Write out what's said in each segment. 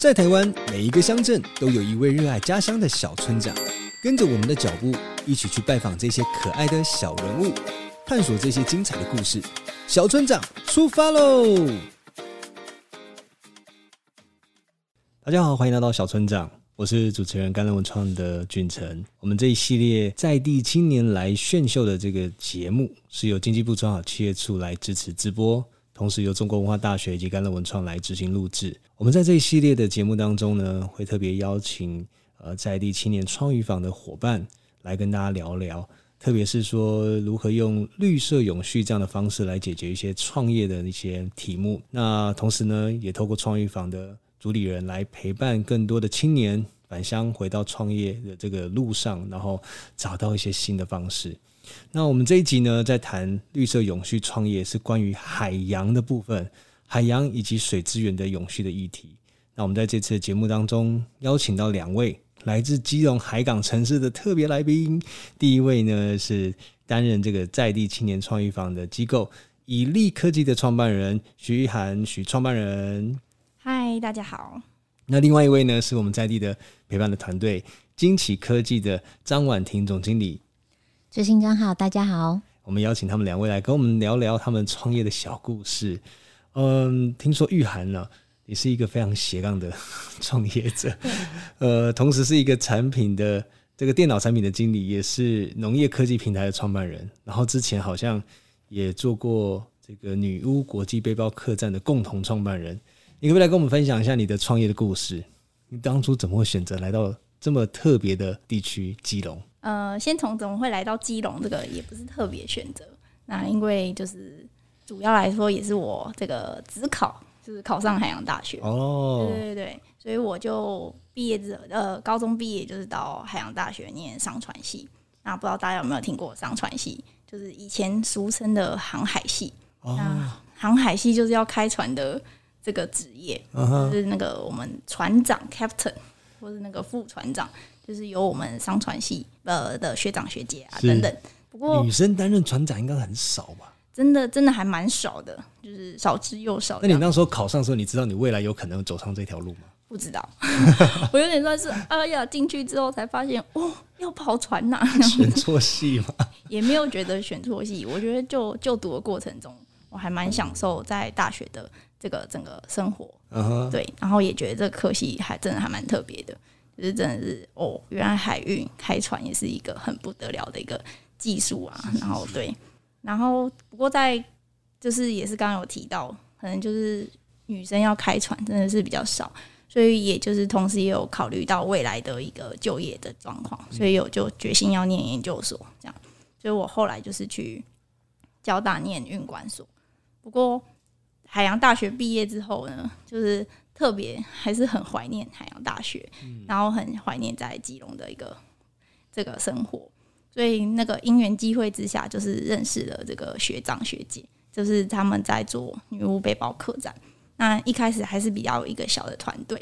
在台湾，每一个乡镇都有一位热爱家乡的小村长。跟着我们的脚步，一起去拜访这些可爱的小人物，探索这些精彩的故事。小村长出发喽！大家好，欢迎来到小村长，我是主持人甘乐文创的俊成。我们这一系列在地青年来炫秀的这个节目，是由经济部中小企业处来支持直播。同时由中国文化大学以及甘乐文创来执行录制。我们在这一系列的节目当中呢，会特别邀请呃在地青年创育坊的伙伴来跟大家聊聊，特别是说如何用绿色永续这样的方式来解决一些创业的一些题目。那同时呢，也透过创育坊的主理人来陪伴更多的青年返乡回到创业的这个路上，然后找到一些新的方式。那我们这一集呢，在谈绿色永续创业，是关于海洋的部分，海洋以及水资源的永续的议题。那我们在这次的节目当中，邀请到两位来自基隆海港城市的特别来宾。第一位呢，是担任这个在地青年创意坊的机构以利科技的创办人徐玉涵，徐创办人。嗨，大家好。那另外一位呢，是我们在地的陪伴的团队金奇科技的张婉婷总经理。执行长好，大家好。我们邀请他们两位来跟我们聊聊他们创业的小故事。嗯，听说玉涵呢，也是一个非常斜杠的 创业者，呃，同时是一个产品的这个电脑产品的经理，也是农业科技平台的创办人。然后之前好像也做过这个女巫国际背包客栈的共同创办人。你可不可以来跟我们分享一下你的创业的故事？你当初怎么会选择来到这么特别的地区基隆？呃，先从怎么会来到基隆这个也不是特别选择，那因为就是主要来说也是我这个只考就是考上海洋大学。哦，对对对，所以我就毕业之呃高中毕业就是到海洋大学念商船系，那不知道大家有没有听过商船系，就是以前俗称的航海系，那航海系就是要开船的这个职业，就是那个我们船长 captain 或是那个副船长。就是由我们商船系呃的学长学姐啊等等，不过女生担任船长应该很少吧？真的真的还蛮少的，就是少之又少。那你那时候考上的时候，你知道你未来有可能走上这条路吗？不知道，我有点算是哎呀进去之后才发现哦要跑船呐，选错系吗？也没有觉得选错系，我觉得就就读的过程中，我还蛮享受在大学的这个整个生活，嗯对，然后也觉得这个科系还真的还蛮特别的。就是真的是哦，原来海运开船也是一个很不得了的一个技术啊。然后对，然后不过在就是也是刚刚有提到，可能就是女生要开船真的是比较少，所以也就是同时也有考虑到未来的一个就业的状况，所以有就决心要念研究所这样。所以我后来就是去交大念运管所。不过海洋大学毕业之后呢，就是。特别还是很怀念海洋大学，然后很怀念在基隆的一个这个生活，所以那个因缘机会之下，就是认识了这个学长学姐，就是他们在做女巫背包客栈。那一开始还是比较一个小的团队，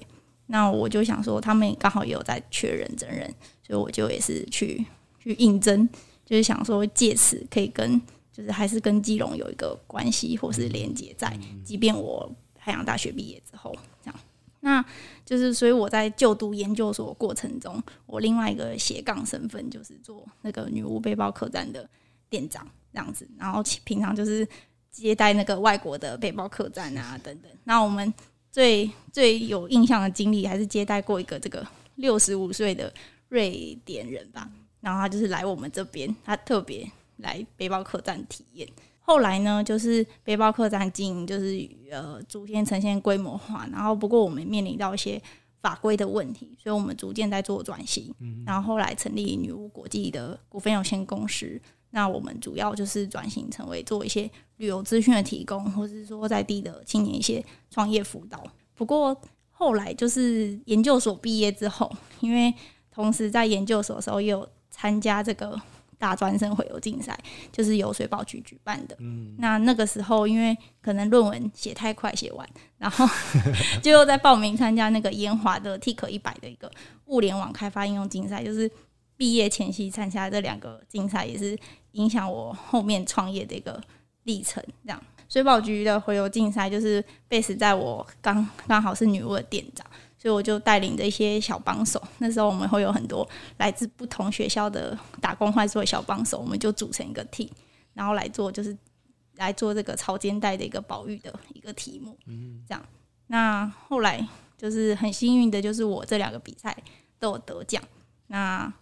那我就想说，他们刚好也有在缺人真人，所以我就也是去去应征，就是想说借此可以跟，就是还是跟基隆有一个关系或是连接在，即便我。海洋大学毕业之后，这样，那就是所以我在就读研究所过程中，我另外一个斜杠身份就是做那个女巫背包客栈的店长这样子，然后平常就是接待那个外国的背包客栈啊等等。那我们最最有印象的经历，还是接待过一个这个六十五岁的瑞典人吧，然后他就是来我们这边，他特别来背包客栈体验。后来呢，就是背包客栈经营，就是呃逐渐呈现规模化。然后不过我们面临到一些法规的问题，所以我们逐渐在做转型。然后后来成立女巫国际的股份有限公司。那我们主要就是转型成为做一些旅游资讯的提供，或者是说在地的青年一些创业辅导。不过后来就是研究所毕业之后，因为同时在研究所的时候也有参加这个。大专生回游竞赛就是由水保局举办的。嗯，那那个时候因为可能论文写太快写完，然后 就又在报名参加那个研华的 TIC 一百的一个物联网开发应用竞赛。就是毕业前夕参加这两个竞赛，也是影响我后面创业的一个历程。这样，水保局的回游竞赛就是 base 在我刚刚好是女巫的店长，所以我就带领着一些小帮手。那时候我们会有很多来自不同学校的打工换宿的小帮手，我们就组成一个 team，然后来做就是来做这个潮间带的一个保育的一个题目。嗯，这样。那后来就是很幸运的，就是我这两个比赛都有得奖。那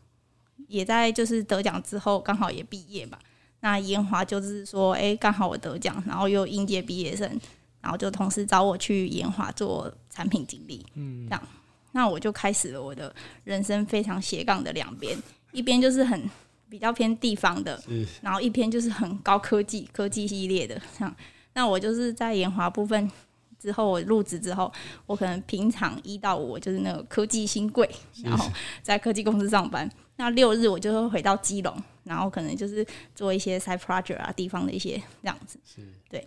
也在就是得奖之后，刚好也毕业吧。那研华就是说，哎，刚好我得奖，然后又应届毕业生，然后就同时找我去研华做产品经理。嗯，这样，那我就开始了我的人生非常斜杠的两边，一边就是很比较偏地方的，然后一边就是很高科技科技系列的。这样，那我就是在研华部分。之后我入职之后，我可能平常一到五就是那个科技新贵，然后在科技公司上班。那六日我就会回到基隆，然后可能就是做一些 side project 啊，地方的一些这样子。是，对。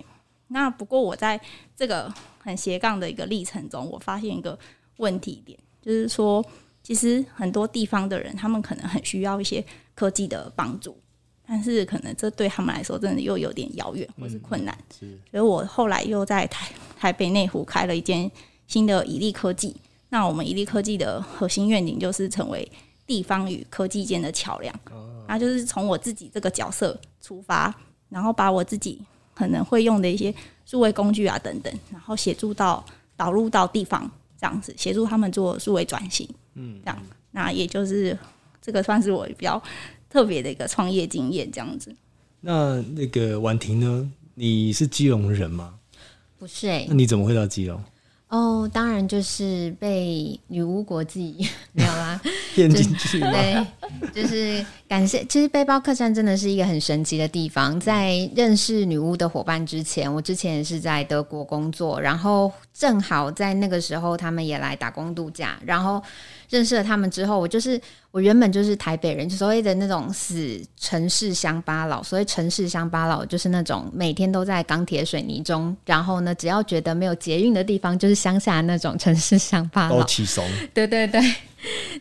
那不过我在这个很斜杠的一个历程中，我发现一个问题点，就是说，其实很多地方的人，他们可能很需要一些科技的帮助。但是可能这对他们来说真的又有点遥远或是困难，是。所以我后来又在台台北内湖开了一间新的以利科技。那我们以利科技的核心愿景就是成为地方与科技间的桥梁。哦。那就是从我自己这个角色出发，然后把我自己可能会用的一些数位工具啊等等，然后协助到导入到地方这样子，协助他们做数位转型。嗯。这样，那也就是这个算是我比较。特别的一个创业经验，这样子。那那个婉婷呢？你是基隆人吗？不是哎。那你怎么会到基隆？哦，当然就是被女巫国际没有啦，骗进去。对，就是感谢。其实背包客栈真的是一个很神奇的地方。在认识女巫的伙伴之前，我之前也是在德国工作，然后正好在那个时候他们也来打工度假，然后。认识了他们之后，我就是我原本就是台北人，所谓的那种死城市乡巴佬。所谓城市乡巴佬，就是那种每天都在钢铁水泥中，然后呢，只要觉得没有捷运的地方，就是乡下那种城市乡巴佬。起怂。对对对，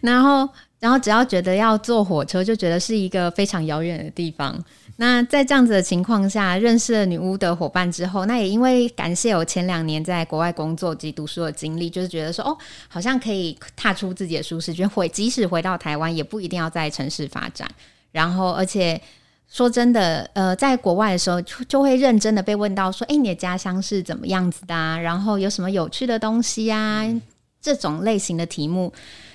然后然后只要觉得要坐火车，就觉得是一个非常遥远的地方。那在这样子的情况下，认识了女巫的伙伴之后，那也因为感谢我前两年在国外工作及读书的经历，就是觉得说，哦，好像可以踏出自己的舒适圈，回即使回到台湾，也不一定要在城市发展。然后，而且说真的，呃，在国外的时候，就会认真的被问到说，哎，你的家乡是怎么样子的？然后有什么有趣的东西啊？这种类型的题目，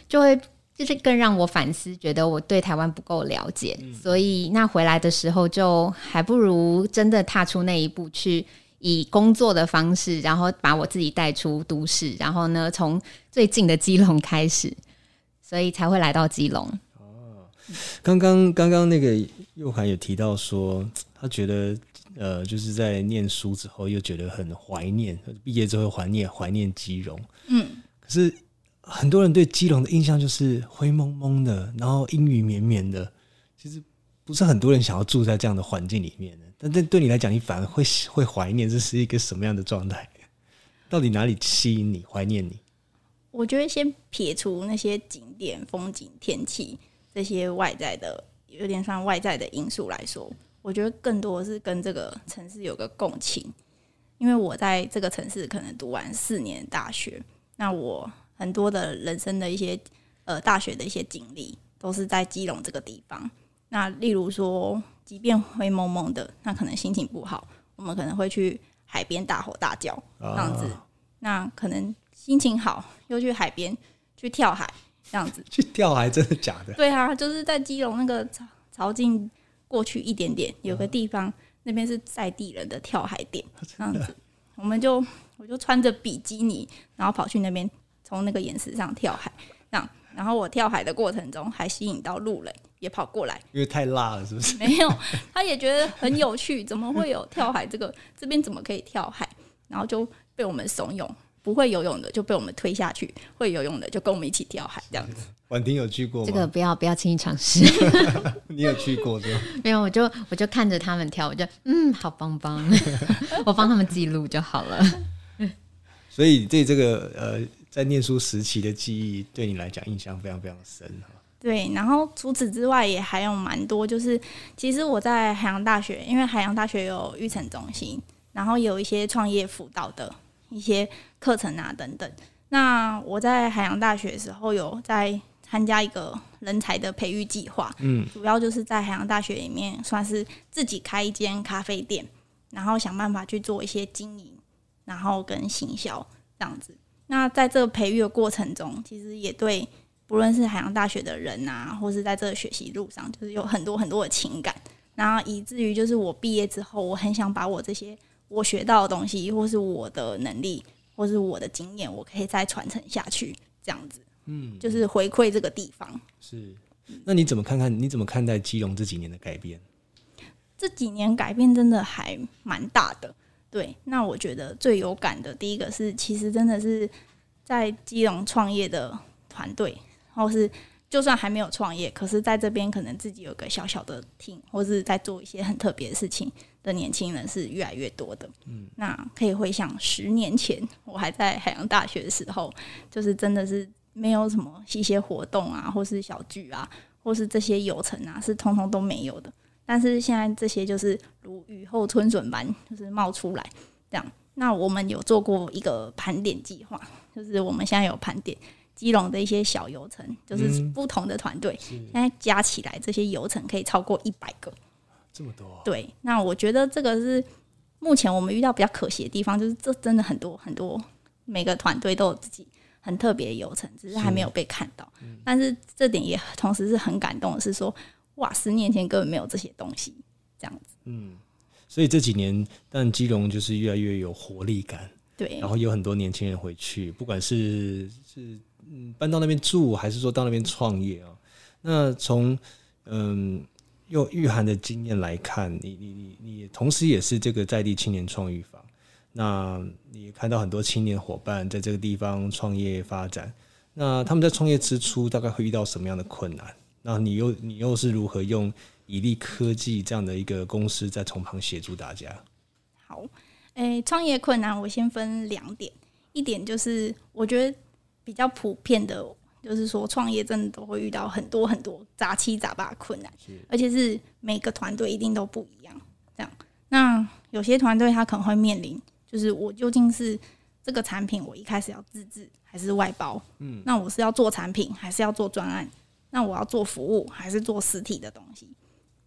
就会。就是更让我反思，觉得我对台湾不够了解，所以那回来的时候就还不如真的踏出那一步，去以工作的方式，然后把我自己带出都市，然后呢，从最近的基隆开始，所以才会来到基隆。哦，刚刚刚刚那个佑涵有提到说，他觉得呃，就是在念书之后又觉得很怀念，毕业之后怀念怀念基隆。嗯，可是。很多人对基隆的印象就是灰蒙蒙的，然后阴雨绵绵的。其实不是很多人想要住在这样的环境里面的。但对对你来讲，你反而会会怀念，这是一个什么样的状态？到底哪里吸引你怀念你？我觉得先撇除那些景点、风景、天气这些外在的，有点像外在的因素来说，我觉得更多是跟这个城市有个共情。因为我在这个城市可能读完四年大学，那我。很多的人生的一些呃大学的一些经历，都是在基隆这个地方。那例如说，即便灰蒙蒙的，那可能心情不好，我们可能会去海边大吼大叫这样子。那可能心情好，又去海边去跳海这样子。去跳海真的假的？对啊，就是在基隆那个朝朝进过去一点点，有个地方那边是在地人的跳海点这样子。我们就我就穿着比基尼，然后跑去那边。从那个岩石上跳海，这样，然后我跳海的过程中还吸引到路人也跑过来，因为太辣了，是不是？没有，他也觉得很有趣，怎么会有跳海这个？这边怎么可以跳海？然后就被我们怂恿，不会游泳的就被我们推下去，会游泳的就跟我们一起跳海，这样子。婉婷有去过吗？这个不要不要轻易尝试。你有去过对没有，我就我就看着他们跳，我就嗯，好棒棒，我帮他们记录就好了。所以对这个呃。在念书时期的记忆，对你来讲印象非常非常深哈。对，然后除此之外也还有蛮多，就是其实我在海洋大学，因为海洋大学有育成中心，然后有一些创业辅导的一些课程啊等等。那我在海洋大学的时候有在参加一个人才的培育计划，嗯，主要就是在海洋大学里面算是自己开一间咖啡店，然后想办法去做一些经营，然后跟行销这样子。那在这个培育的过程中，其实也对不论是海洋大学的人啊，或是在这个学习路上，就是有很多很多的情感，然后以至于就是我毕业之后，我很想把我这些我学到的东西，或是我的能力。或是我的经验，我可以再传承下去，这样子，嗯，就是回馈这个地方。是，那你怎么看看？你怎么看待基隆这几年的改变？这几年改变真的还蛮大的。对，那我觉得最有感的第一个是，其实真的是在基隆创业的团队，然后是。就算还没有创业，可是在这边可能自己有个小小的厅，或是在做一些很特别的事情的年轻人是越来越多的。嗯，那可以回想十年前我还在海洋大学的时候，就是真的是没有什么一些活动啊，或是小聚啊，或是这些游程啊，是通通都没有的。但是现在这些就是如雨后春笋般，就是冒出来这样。那我们有做过一个盘点计划，就是我们现在有盘点。基隆的一些小游程，就是不同的团队，现在加起来这些游程可以超过一百个，这么多。对，那我觉得这个是目前我们遇到比较可惜的地方，就是这真的很多很多，每个团队都有自己很特别的游程，只是还没有被看到。但是这点也同时是很感动的，是说哇，十年前根本没有这些东西，这样子。嗯，所以这几年，但基隆就是越来越有活力感，对，然后有很多年轻人回去，不管是是。嗯，搬到那边住，还是说到那边创业啊？那从嗯用玉涵的经验来看，你你你你，同时也是这个在地青年创育坊，那你看到很多青年伙伴在这个地方创业发展，那他们在创业之初大概会遇到什么样的困难？那你又你又是如何用以利科技这样的一个公司在从旁协助大家？好，诶，创业困难我先分两点，一点就是我觉得。比较普遍的，就是说创业真的都会遇到很多很多杂七杂八的困难，而且是每个团队一定都不一样。这样，那有些团队他可能会面临，就是我究竟是这个产品，我一开始要自制还是外包？嗯，那我是要做产品还是要做专案？那我要做服务还是做实体的东西？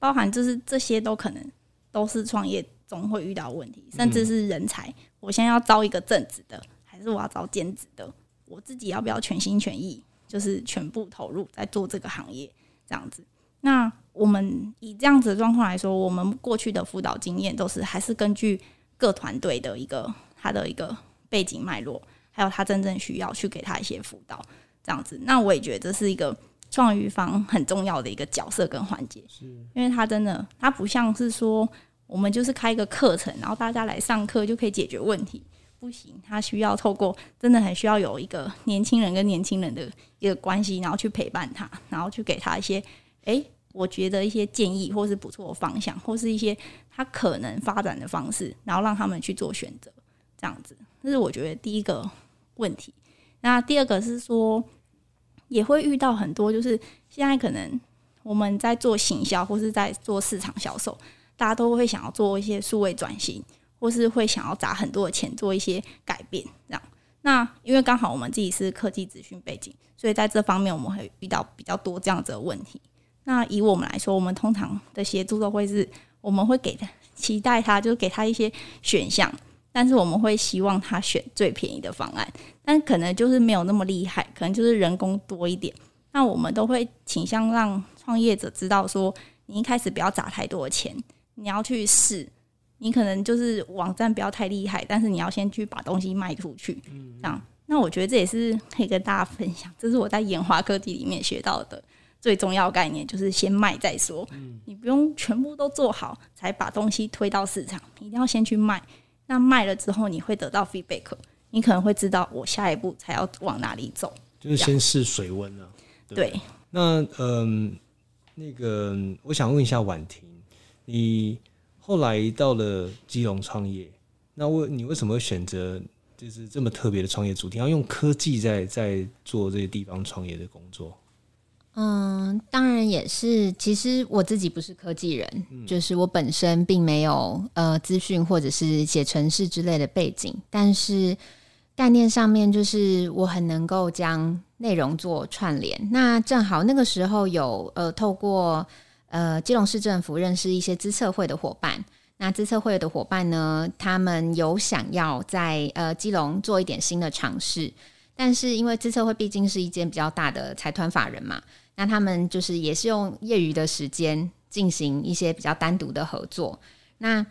包含就是这些都可能都是创业中会遇到问题，甚至是人才，我现在要招一个正职的，还是我要招兼职的？我自己要不要全心全意，就是全部投入在做这个行业这样子？那我们以这样子的状况来说，我们过去的辅导经验都是还是根据各团队的一个他的一个背景脉络，还有他真正需要去给他一些辅导这样子。那我也觉得这是一个创于方很重要的一个角色跟环节，是因为他真的他不像是说我们就是开一个课程，然后大家来上课就可以解决问题。不行，他需要透过真的很需要有一个年轻人跟年轻人的一个关系，然后去陪伴他，然后去给他一些，哎，我觉得一些建议，或是不错的方向，或是一些他可能发展的方式，然后让他们去做选择，这样子，这是我觉得第一个问题。那第二个是说，也会遇到很多，就是现在可能我们在做行销或是在做市场销售，大家都会想要做一些数位转型。或是会想要砸很多的钱做一些改变，这样。那因为刚好我们自己是科技资讯背景，所以在这方面我们会遇到比较多这样子的问题。那以我们来说，我们通常的协助都会是，我们会给他期待他，就给他一些选项，但是我们会希望他选最便宜的方案，但可能就是没有那么厉害，可能就是人工多一点。那我们都会倾向让创业者知道说，你一开始不要砸太多的钱，你要去试。你可能就是网站不要太厉害，但是你要先去把东西卖出去，这样。那我觉得这也是可以跟大家分享，这是我在研华科技里面学到的最重要概念，就是先卖再说。你不用全部都做好才把东西推到市场，一定要先去卖。那卖了之后，你会得到 feedback，你可能会知道我下一步才要往哪里走。就是先试水温啊。对。那嗯，那个我想问一下婉婷，你。后来到了基隆创业，那为你为什么会选择就是这么特别的创业主题，要用科技在在做这些地方创业的工作？嗯，当然也是。其实我自己不是科技人，就是我本身并没有呃资讯或者是写程式之类的背景，但是概念上面，就是我很能够将内容做串联。那正好那个时候有呃，透过呃基隆市政府认识一些资策会的伙伴。那资策会的伙伴呢，他们有想要在呃基隆做一点新的尝试，但是因为资策会毕竟是一间比较大的财团法人嘛，那他们就是也是用业余的时间进行一些比较单独的合作。那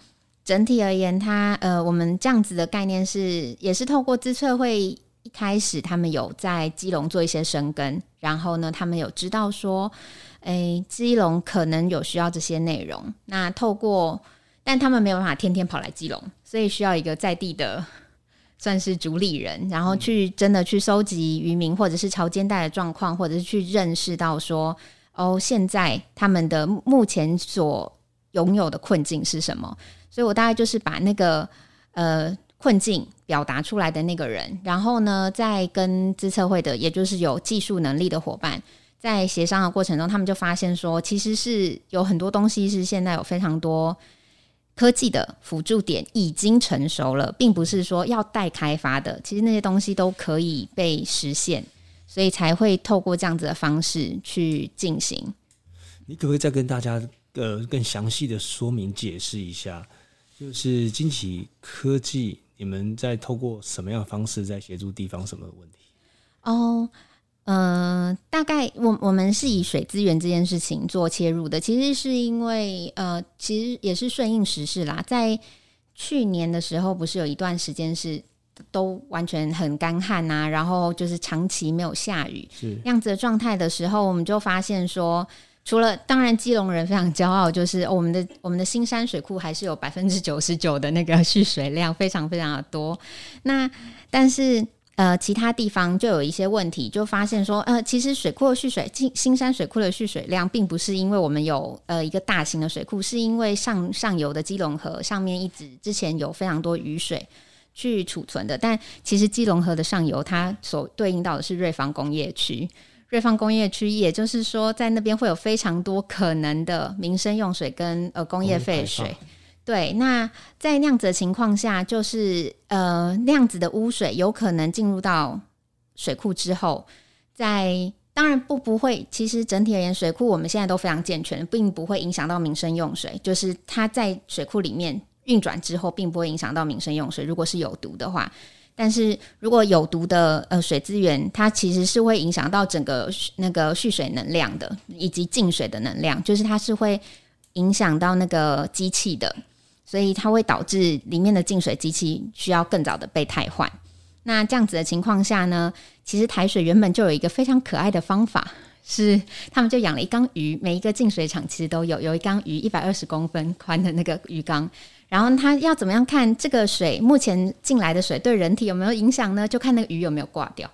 整体而言，它呃，我们这样子的概念是，也是透过资策会一开始，他们有在基隆做一些生根，然后呢，他们有知道说，诶，基隆可能有需要这些内容。那透过，但他们没有办法天天跑来基隆，所以需要一个在地的算是主理人，然后去真的去收集渔民或者是潮间带的状况，或者是去认识到说，哦，现在他们的目前所拥有的困境是什么。所以我大概就是把那个呃困境表达出来的那个人，然后呢，在跟自测会的，也就是有技术能力的伙伴，在协商的过程中，他们就发现说，其实是有很多东西是现在有非常多科技的辅助点已经成熟了，并不是说要待开发的，其实那些东西都可以被实现，所以才会透过这样子的方式去进行。你可不可以再跟大家呃更详细的说明解释一下？就是惊奇科技，你们在透过什么样的方式在协助地方什么问题？哦，呃，大概我我们是以水资源这件事情做切入的，其实是因为呃，其实也是顺应时势啦。在去年的时候，不是有一段时间是都完全很干旱呐，然后就是长期没有下雨，是样子的状态的时候，我们就发现说。除了当然，基隆人非常骄傲，就是我们的我们的新山水库还是有百分之九十九的那个蓄水量，非常非常的多。那但是呃，其他地方就有一些问题，就发现说呃，其实水库的蓄水，新新山水库的蓄水量，并不是因为我们有呃一个大型的水库，是因为上上游的基隆河上面一直之前有非常多雨水去储存的。但其实基隆河的上游，它所对应到的是瑞芳工业区。瑞芳工业区，也就是说，在那边会有非常多可能的民生用水跟呃工业废水。对，那在那样子的情况下，就是呃那样子的污水有可能进入到水库之后，在当然不不会，其实整体而言，水库我们现在都非常健全，并不会影响到民生用水。就是它在水库里面运转之后，并不会影响到民生用水。如果是有毒的话。但是如果有毒的呃水资源，它其实是会影响到整个那个蓄水能量的，以及进水的能量，就是它是会影响到那个机器的，所以它会导致里面的净水机器需要更早的被汰换。那这样子的情况下呢，其实台水原本就有一个非常可爱的方法，是他们就养了一缸鱼，每一个净水厂其实都有有一缸鱼一百二十公分宽的那个鱼缸。然后他要怎么样看这个水目前进来的水对人体有没有影响呢？就看那个鱼有没有挂掉。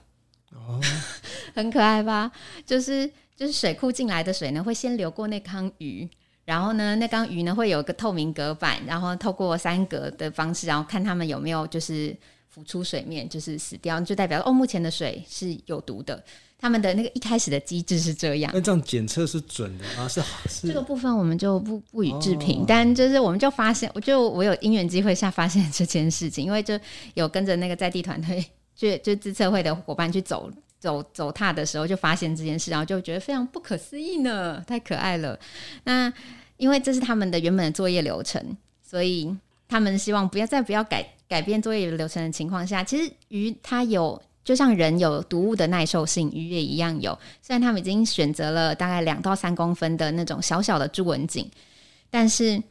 哦，很可爱吧？就是就是水库进来的水呢，会先流过那缸鱼，然后呢，那缸鱼呢会有个透明隔板，然后透过三格的方式，然后看他们有没有就是浮出水面，就是死掉，就代表哦，目前的水是有毒的。他们的那个一开始的机制是这样，那这样检测是准的啊？是是这个部分我们就不不予置评，但就是我们就发现，我就我有因缘机会下发现这件事情，因为就有跟着那个在地团队，就就自测会的伙伴去走走走踏的时候，就发现这件事，然后就觉得非常不可思议呢，太可爱了。那因为这是他们的原本的作业流程，所以他们希望不要在不要改改变作业流程的情况下，其实鱼它有。就像人有毒物的耐受性，鱼也一样有。虽然他们已经选择了大概两到三公分的那种小小的朱文锦，但是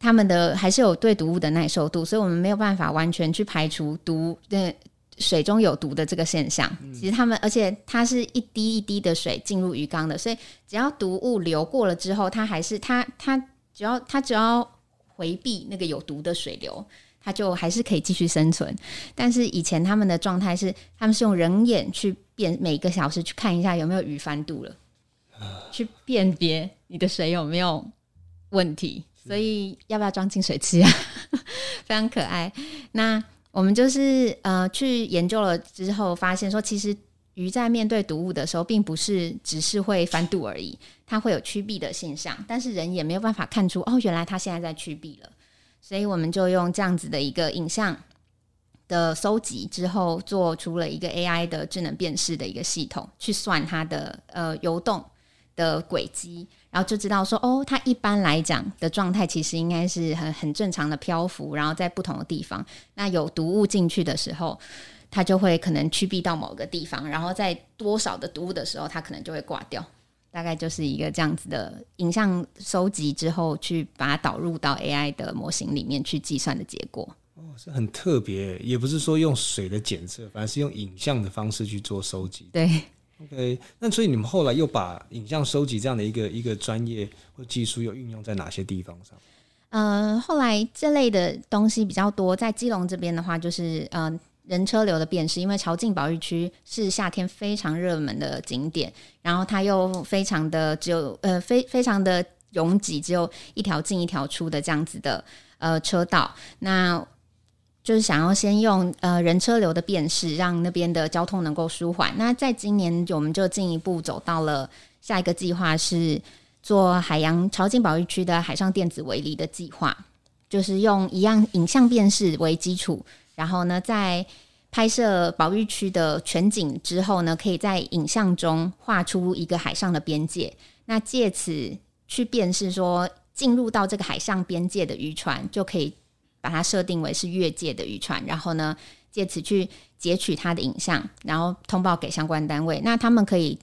他们的还是有对毒物的耐受度，所以我们没有办法完全去排除毒的水中有毒的这个现象。其实他们，而且它是一滴一滴的水进入鱼缸的，所以只要毒物流过了之后，它还是它它只要它只要回避那个有毒的水流。它就还是可以继续生存，但是以前他们的状态是，他们是用人眼去辨每一个小时去看一下有没有鱼翻肚了，去辨别你的水有没有问题，所以要不要装净水器啊？非常可爱。那我们就是呃去研究了之后，发现说，其实鱼在面对毒物的时候，并不是只是会翻肚而已，它会有趋避的现象，但是人也没有办法看出哦，原来它现在在趋避了。所以我们就用这样子的一个影像的搜集之后，做出了一个 AI 的智能辨识的一个系统，去算它的呃游动的轨迹，然后就知道说，哦，它一般来讲的状态其实应该是很很正常的漂浮，然后在不同的地方，那有毒物进去的时候，它就会可能趋避到某个地方，然后在多少的毒物的时候，它可能就会挂掉。大概就是一个这样子的影像收集之后，去把它导入到 AI 的模型里面去计算的结果。哦，是很特别，也不是说用水的检测，反而是用影像的方式去做收集。对，OK，那所以你们后来又把影像收集这样的一个一个专业或技术，又运用在哪些地方上？呃，后来这类的东西比较多，在基隆这边的话，就是呃。人车流的辨识，因为朝境保育区是夏天非常热门的景点，然后它又非常的只有呃非非常的拥挤，只有一条进一条出的这样子的呃车道，那就是想要先用呃人车流的辨识，让那边的交通能够舒缓。那在今年我们就进一步走到了下一个计划，是做海洋朝境保育区的海上电子围篱的计划，就是用一样影像辨识为基础。然后呢，在拍摄保育区的全景之后呢，可以在影像中画出一个海上的边界。那借此去辨识说，进入到这个海上边界的渔船，就可以把它设定为是越界的渔船。然后呢，借此去截取它的影像，然后通报给相关单位。那他们可以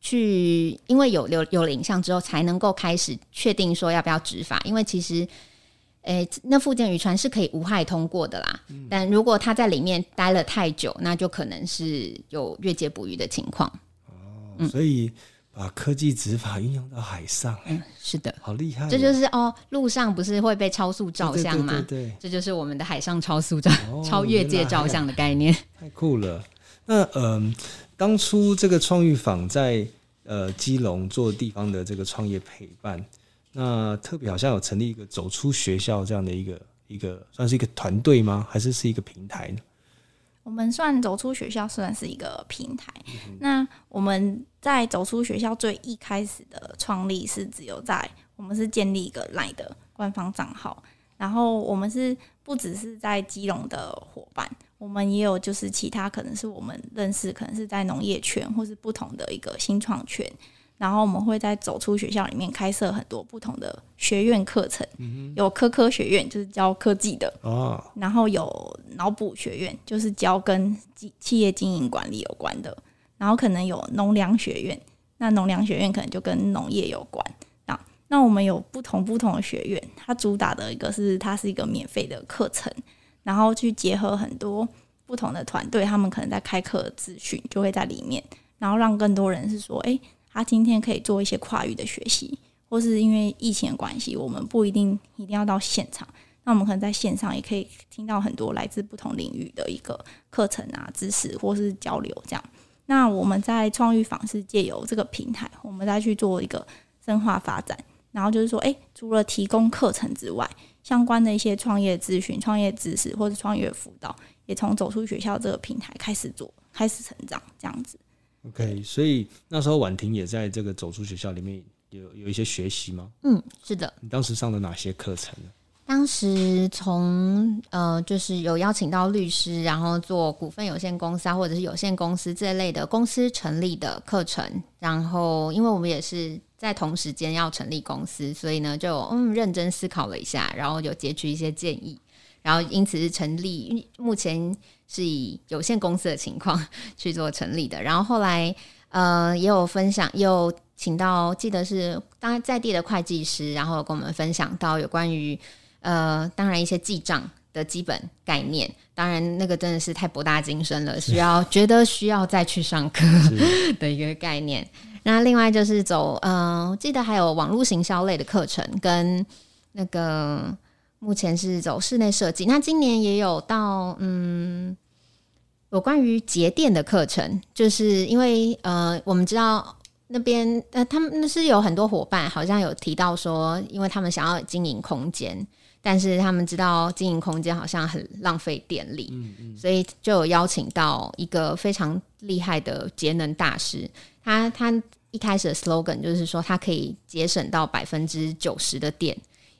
去，因为有有有了影像之后，才能够开始确定说要不要执法。因为其实。诶，那附近渔船是可以无害通过的啦。但如果他在里面待了太久，那就可能是有越界捕鱼的情况。哦，所以把科技执法运用到海上，嗯，是的，好厉害。这就是哦，路上不是会被超速照相吗？对，这就是我们的海上超速照、超越界照相的概念。太酷了。那嗯，当初这个创意坊在呃基隆做地方的这个创业陪伴。那特别好像有成立一个走出学校这样的一个一个，算是一个团队吗？还是是一个平台呢？我们算走出学校，算是一个平台。那我们在走出学校最一开始的创立是只有在我们是建立一个 LINE 的官方账号，然后我们是不只是在基隆的伙伴，我们也有就是其他可能是我们认识，可能是在农业圈或是不同的一个新创圈。然后我们会在走出学校里面开设很多不同的学院课程，有科科学院就是教科技的哦，然后有脑补学院就是教跟企业经营管理有关的，然后可能有农粮学院，那农粮学院可能就跟农业有关啊。那我们有不同不同的学院，它主打的一个是它是一个免费的课程，然后去结合很多不同的团队，他们可能在开课资讯就会在里面，然后让更多人是说，哎。他今天可以做一些跨域的学习，或是因为疫情的关系，我们不一定一定要到现场，那我们可能在线上也可以听到很多来自不同领域的一个课程啊、知识或是交流这样。那我们在创意坊是借由这个平台，我们再去做一个深化发展。然后就是说，诶，除了提供课程之外，相关的一些创业咨询、创业知识或者创业辅导，也从走出学校这个平台开始做，开始成长这样子。OK，所以那时候婉婷也在这个走出学校里面有有一些学习吗？嗯，是的。你当时上的哪些课程呢？当时从呃，就是有邀请到律师，然后做股份有限公司啊，或者是有限公司这类的公司成立的课程。然后，因为我们也是在同时间要成立公司，所以呢，就嗯认真思考了一下，然后有截取一些建议，然后因此是成立目前。是以有限公司的情况去做成立的，然后后来呃也有分享，又请到记得是当在地的会计师，然后跟我们分享到有关于呃当然一些记账的基本概念，当然那个真的是太博大精深了，需要觉得需要再去上课 的一个概念。那另外就是走呃记得还有网络行销类的课程，跟那个。目前是走室内设计，那今年也有到嗯，有关于节电的课程，就是因为呃，我们知道那边呃，他们那是有很多伙伴，好像有提到说，因为他们想要经营空间，但是他们知道经营空间好像很浪费电力，嗯嗯，所以就有邀请到一个非常厉害的节能大师，他他一开始的 slogan 就是说，他可以节省到百分之九十的电，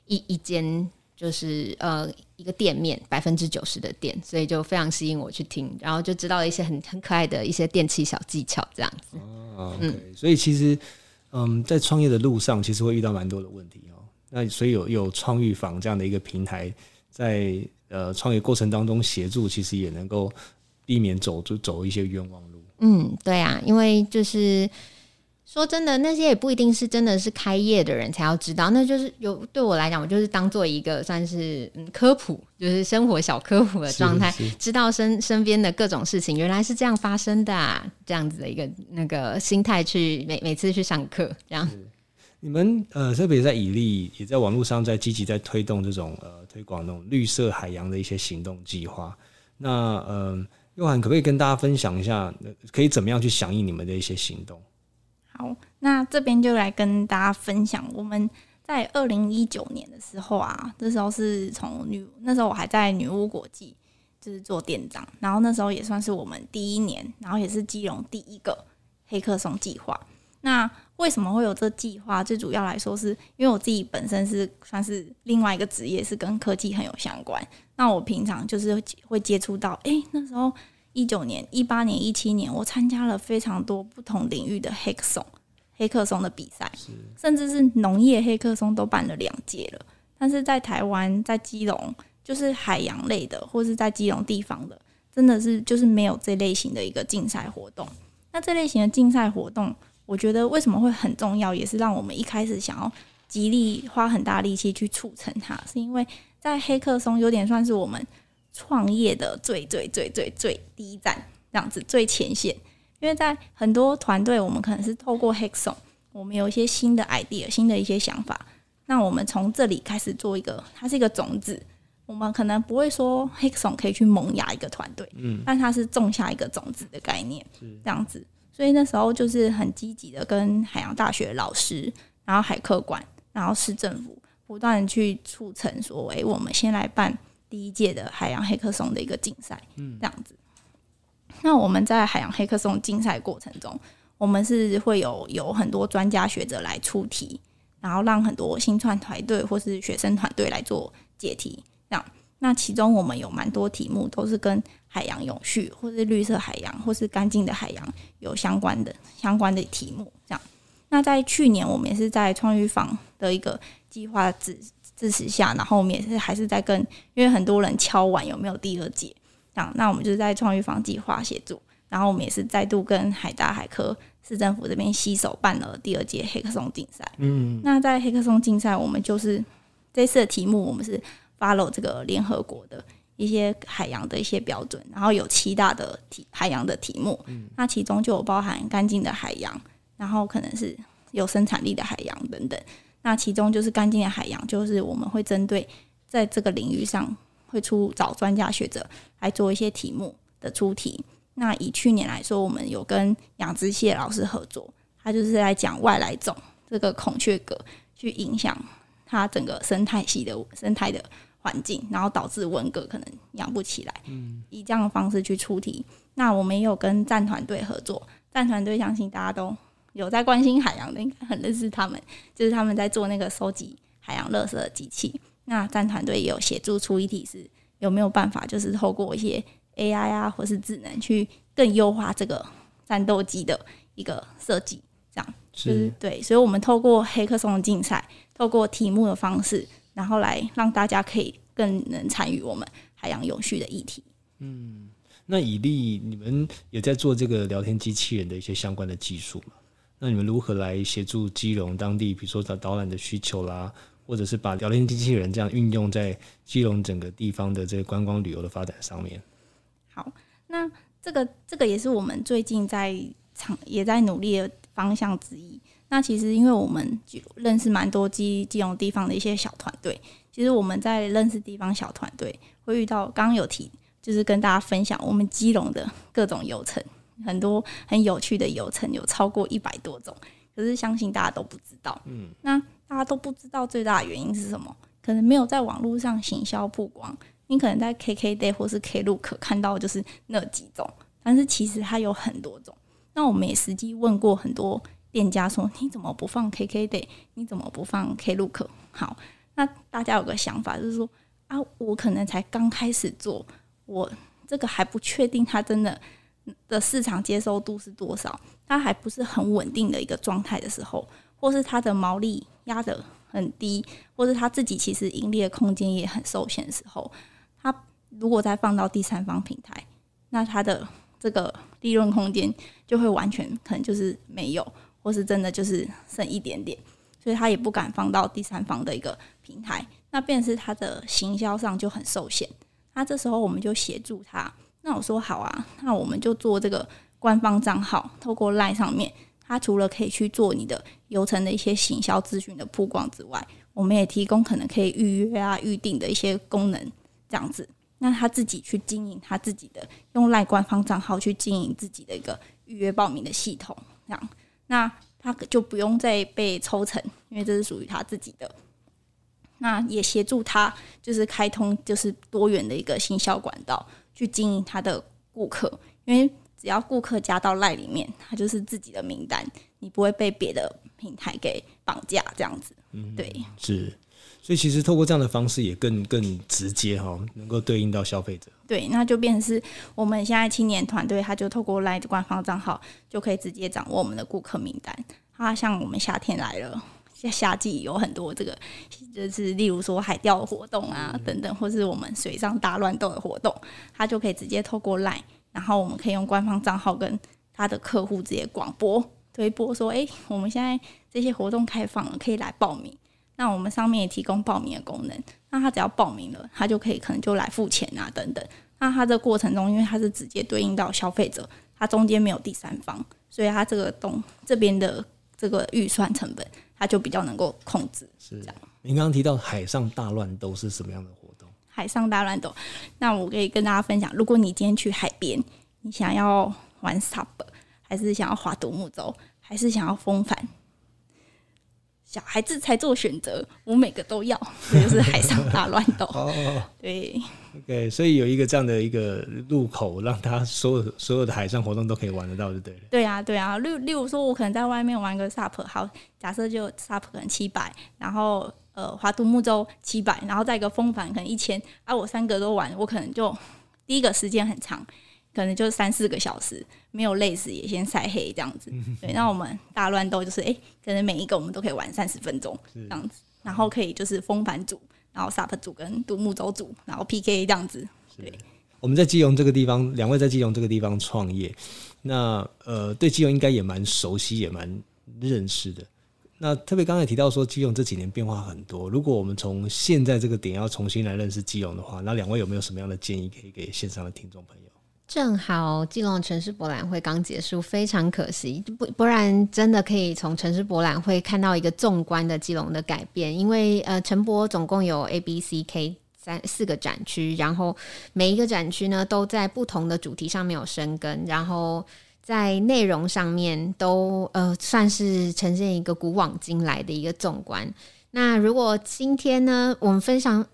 一一间。就是呃一个店面百分之九十的电，所以就非常吸引我去听，然后就知道了一些很很可爱的一些电器小技巧这样子。哦，嗯，所以其实嗯，在创业的路上，其实会遇到蛮多的问题哦。那所以有有创意坊这样的一个平台，在呃创业过程当中协助，其实也能够避免走就走一些冤枉路。嗯，对啊，因为就是。说真的，那些也不一定是真的是开业的人才要知道，那就是有对我来讲，我就是当做一个算是嗯科普，就是生活小科普的状态，知道身身边的各种事情原来是这样发生的，啊，这样子的一个那个心态去每每次去上课这样。你们呃特别在以利也在网络上在积极在推动这种呃推广那种绿色海洋的一些行动计划。那嗯，佑涵可不可以跟大家分享一下，可以怎么样去响应你们的一些行动？好，那这边就来跟大家分享，我们在二零一九年的时候啊，那时候是从女那时候我还在女巫国际，就是做店长，然后那时候也算是我们第一年，然后也是基隆第一个黑客松计划。那为什么会有这计划？最主要来说，是因为我自己本身是算是另外一个职业，是跟科技很有相关。那我平常就是会接触到，哎，那时候。一九年、一八年、一七年，我参加了非常多不同领域的黑客松、黑客松的比赛，甚至是农业黑客松都办了两届了。但是在台湾，在基隆，就是海洋类的，或是在基隆地方的，真的是就是没有这类型的一个竞赛活动。那这类型的竞赛活动，我觉得为什么会很重要，也是让我们一开始想要极力花很大力气去促成它，是因为在黑客松有点算是我们。创业的最最最最最第一站，这样子最前线，因为在很多团队，我们可能是透过 Hexon，我们有一些新的 idea，新的一些想法，那我们从这里开始做一个，它是一个种子，我们可能不会说 Hexon 可以去萌芽一个团队，嗯，但它是种下一个种子的概念，这样子，所以那时候就是很积极的跟海洋大学老师，然后海客馆，然后市政府不断去促成说，哎，我们先来办。第一届的海洋黑客松的一个竞赛，嗯，这样子。那我们在海洋黑客松竞赛过程中，我们是会有有很多专家学者来出题，然后让很多新创团队或是学生团队来做解题。这样，那其中我们有蛮多题目都是跟海洋永续，或是绿色海洋，或是干净的海洋有相关的相关的题目。这样，那在去年我们也是在创育坊的一个计划支。支持下，然后我们也是还是在跟，因为很多人敲碗有没有第二届，这样，那我们就是在创育坊计划协助，然后我们也是再度跟海大海科市政府这边携手办了第二届黑客松竞赛。嗯，那在黑客松竞赛，我们就是这次的题目，我们是 follow 这个联合国的一些海洋的一些标准，然后有七大的题海洋的题目，嗯，那其中就有包含干净的海洋，然后可能是有生产力的海洋等等。那其中就是干净的海洋，就是我们会针对在这个领域上会出找专家学者来做一些题目的出题。那以去年来说，我们有跟养殖蟹老师合作，他就是来讲外来种这个孔雀蛤去影响它整个生态系的生态的环境，然后导致文革可能养不起来。嗯，以这样的方式去出题。那我们也有跟战团队合作，战团队相信大家都。有在关心海洋的，应该很认识他们，就是他们在做那个收集海洋垃圾的机器。那战团队也有协助出一题，是有没有办法，就是透过一些 AI 啊，或是智能去更优化这个战斗机的一个设计，这样是对。所以，我们透过黑客松的竞赛，透过题目的方式，然后来让大家可以更能参与我们海洋永续的议题。嗯，那以利，你们也在做这个聊天机器人的一些相关的技术嘛？那你们如何来协助基隆当地，比如说导导览的需求啦，或者是把聊天机器人这样运用在基隆整个地方的这个观光旅游的发展上面？好，那这个这个也是我们最近在场也在努力的方向之一。那其实因为我们就认识蛮多基基隆地方的一些小团队，其实我们在认识地方小团队会遇到，刚刚有提就是跟大家分享我们基隆的各种游程。很多很有趣的游程有超过一百多种，可是相信大家都不知道。嗯，那大家都不知道最大的原因是什么？可能没有在网络上行销曝光。你可能在 KKday 或是 Klook 看到就是那几种，但是其实它有很多种。那我们也实际问过很多店家说：“你怎么不放 KKday？你怎么不放 Klook？” 好，那大家有个想法就是说啊，我可能才刚开始做，我这个还不确定它真的的市场接受度是多少，它还不是很稳定的一个状态的时候，或是它的毛利压的很低，或是它自己其实盈利的空间也很受限的时候，它如果再放到第三方平台，那它的这个利润空间就会完全可能就是没有，或是真的就是剩一点点，所以他也不敢放到第三方的一个平台，那便是他的行销上就很受限。那这时候我们就协助他，那我说好啊，那我们就做这个官方账号，透过 LINE 上面，他除了可以去做你的流程的一些行销资讯的曝光之外，我们也提供可能可以预约啊、预定的一些功能，这样子。那他自己去经营他自己的，用赖官方账号去经营自己的一个预约报名的系统，这样，那他就不用再被抽成，因为这是属于他自己的。那也协助他，就是开通就是多元的一个行销管道去经营他的顾客，因为只要顾客加到赖里面，他就是自己的名单，你不会被别的平台给绑架，这样子。嗯，对，是。所以其实透过这样的方式也更更直接哈，能够对应到消费者。对，那就变成是我们现在青年团队，他就透过 LINE 官方账号就可以直接掌握我们的顾客名单。啊，像我们夏天来了，夏夏季有很多这个，就是例如说海钓活动啊等等，或是我们水上大乱斗的活动，他就可以直接透过 LINE，然后我们可以用官方账号跟他的客户直接广播推播说，哎，我们现在这些活动开放了，可以来报名。那我们上面也提供报名的功能，那他只要报名了，他就可以可能就来付钱啊等等。那他这过程中，因为他是直接对应到消费者，他中间没有第三方，所以他这个东这边的这个预算成本，他就比较能够控制。是这样。您刚刚提到海上大乱斗是什么样的活动？海上大乱斗，那我可以跟大家分享，如果你今天去海边，你想要玩 SUP，还是想要划独木舟，还是想要风帆？小孩子才做选择，我每个都要，这 就是海上大乱斗。哦，对，OK，所以有一个这样的一个入口，让他所有所有的海上活动都可以玩得到，就对了。对啊，对啊，例例如说，我可能在外面玩个 SUP，好，假设就 SUP 可能七百，然后呃，划独木舟七百，然后再一个风帆可能一千，啊，我三个都玩，我可能就第一个时间很长。可能就三四个小时，没有累死也先晒黑这样子。对，那我们大乱斗就是，哎，可能每一个我们都可以玩三十分钟这样子，然后可以就是风帆组，然后 SUP 组跟独木舟组，然后 PK 这样子。对，我们在基隆这个地方，两位在基隆这个地方创业，那呃，对基隆应该也蛮熟悉，也蛮认识的。那特别刚才提到说，基隆这几年变化很多。如果我们从现在这个点要重新来认识基隆的话，那两位有没有什么样的建议可以给线上的听众朋友？正好基隆城市博览会刚结束，非常可惜，不不然真的可以从城市博览会看到一个纵观的基隆的改变。因为呃，城博总共有 A、B、C、K 三四个展区，然后每一个展区呢都在不同的主题上面有生根，然后在内容上面都呃算是呈现一个古往今来的一个纵观。那如果今天呢，我们分享。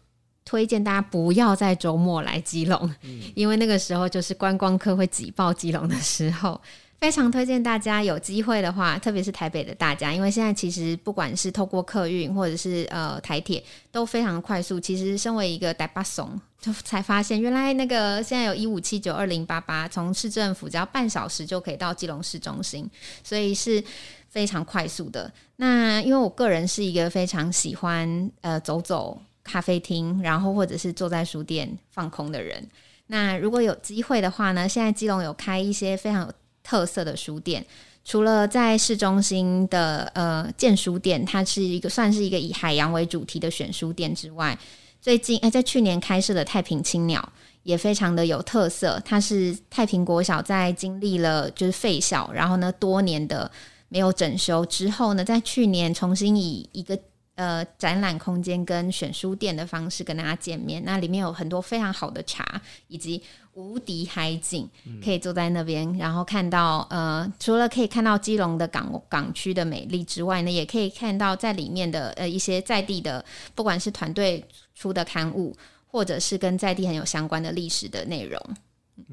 推荐大家不要在周末来基隆，因为那个时候就是观光客会挤爆基隆的时候。非常推荐大家有机会的话，特别是台北的大家，因为现在其实不管是透过客运或者是呃台铁都非常快速。其实身为一个台巴怂，就才发现原来那个现在有一五七九二零八八，从市政府只要半小时就可以到基隆市中心，所以是非常快速的。那因为我个人是一个非常喜欢呃走走。咖啡厅，然后或者是坐在书店放空的人。那如果有机会的话呢？现在基隆有开一些非常有特色的书店，除了在市中心的呃建书店，它是一个算是一个以海洋为主题的选书店之外，最近哎在去年开设的太平青鸟也非常的有特色。它是太平国小在经历了就是废校，然后呢多年的没有整修之后呢，在去年重新以一个。呃，展览空间跟选书店的方式跟大家见面，那里面有很多非常好的茶，以及无敌海景，可以坐在那边，然后看到呃，除了可以看到基隆的港港区的美丽之外呢，也可以看到在里面的呃一些在地的，不管是团队出的刊物，或者是跟在地很有相关的历史的内容。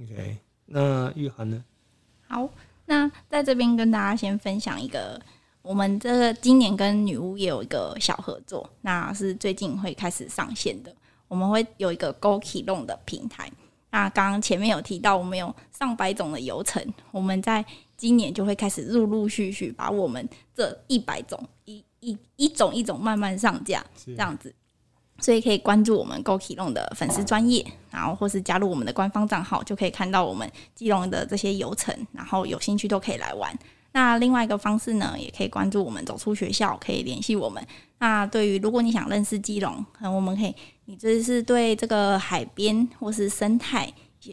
OK，那玉涵呢？好，那在这边跟大家先分享一个。我们这个今年跟女巫也有一个小合作，那是最近会开始上线的。我们会有一个 Go Key Long 的平台。那刚刚前面有提到，我们有上百种的游程，我们在今年就会开始陆陆续续把我们这一百种一一一种一种慢慢上架，这样子。所以可以关注我们 Go Key Long 的粉丝专业，然后或是加入我们的官方账号，就可以看到我们基隆的这些游程，然后有兴趣都可以来玩。那另外一个方式呢，也可以关注我们走出学校，可以联系我们。那对于如果你想认识基隆，我们可以，你这是对这个海边或是生态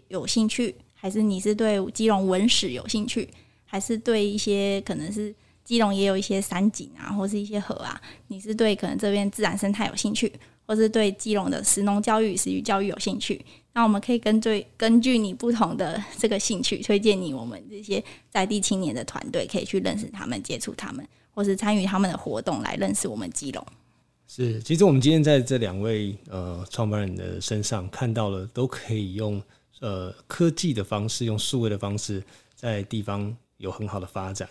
有兴趣，还是你是对基隆文史有兴趣，还是对一些可能是基隆也有一些山景啊，或是一些河啊，你是对可能这边自然生态有兴趣？或是对基隆的石农教育、食育教育有兴趣，那我们可以根据根据你不同的这个兴趣，推荐你我们这些在地青年的团队，可以去认识他们、接触他们，或是参与他们的活动，来认识我们基隆。是，其实我们今天在这两位呃创办人的身上看到了，都可以用呃科技的方式，用数位的方式，在地方有很好的发展。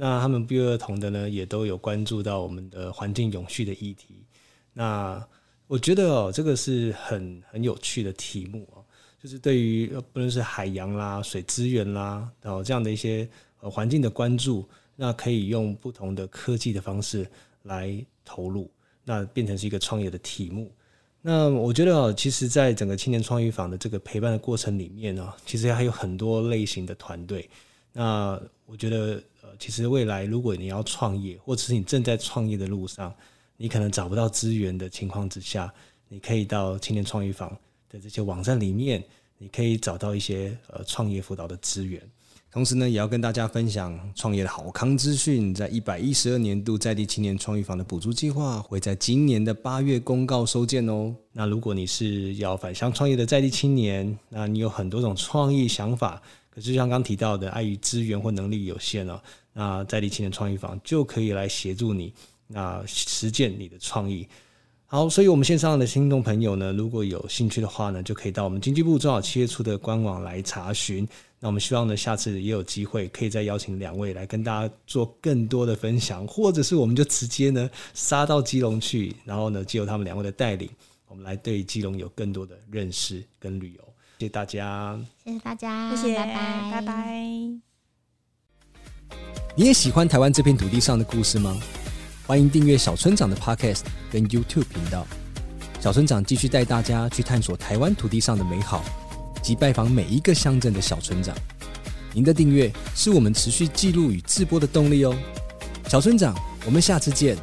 那他们不约而同的呢，也都有关注到我们的环境永续的议题。那我觉得哦，这个是很很有趣的题目哦，就是对于不论是海洋啦、水资源啦，然后这样的一些呃环境的关注，那可以用不同的科技的方式来投入，那变成是一个创业的题目。那我觉得哦，其实，在整个青年创意坊的这个陪伴的过程里面呢，其实还有很多类型的团队。那我觉得其实未来如果你要创业，或者是你正在创业的路上，你可能找不到资源的情况之下，你可以到青年创业坊的这些网站里面，你可以找到一些呃创业辅导的资源。同时呢，也要跟大家分享创业的好康资讯。在一百一十二年度在地青年创业坊的补助计划会在今年的八月公告收件哦。那如果你是要返乡创业的在地青年，那你有很多种创意想法，可是像刚提到的，碍于资源或能力有限哦，那在地青年创意坊就可以来协助你。那实践你的创意，好，所以我们线上的听众朋友呢，如果有兴趣的话呢，就可以到我们经济部中小企业处的官网来查询。那我们希望呢，下次也有机会可以再邀请两位来跟大家做更多的分享，或者是我们就直接呢杀到基隆去，然后呢，借由他们两位的带领，我们来对基隆有更多的认识跟旅游。谢谢大家，谢谢大家，谢谢，拜拜，拜拜。你也喜欢台湾这片土地上的故事吗？欢迎订阅小村长的 Podcast 跟 YouTube 频道，小村长继续带大家去探索台湾土地上的美好，及拜访每一个乡镇的小村长。您的订阅是我们持续记录与直播的动力哦。小村长，我们下次见。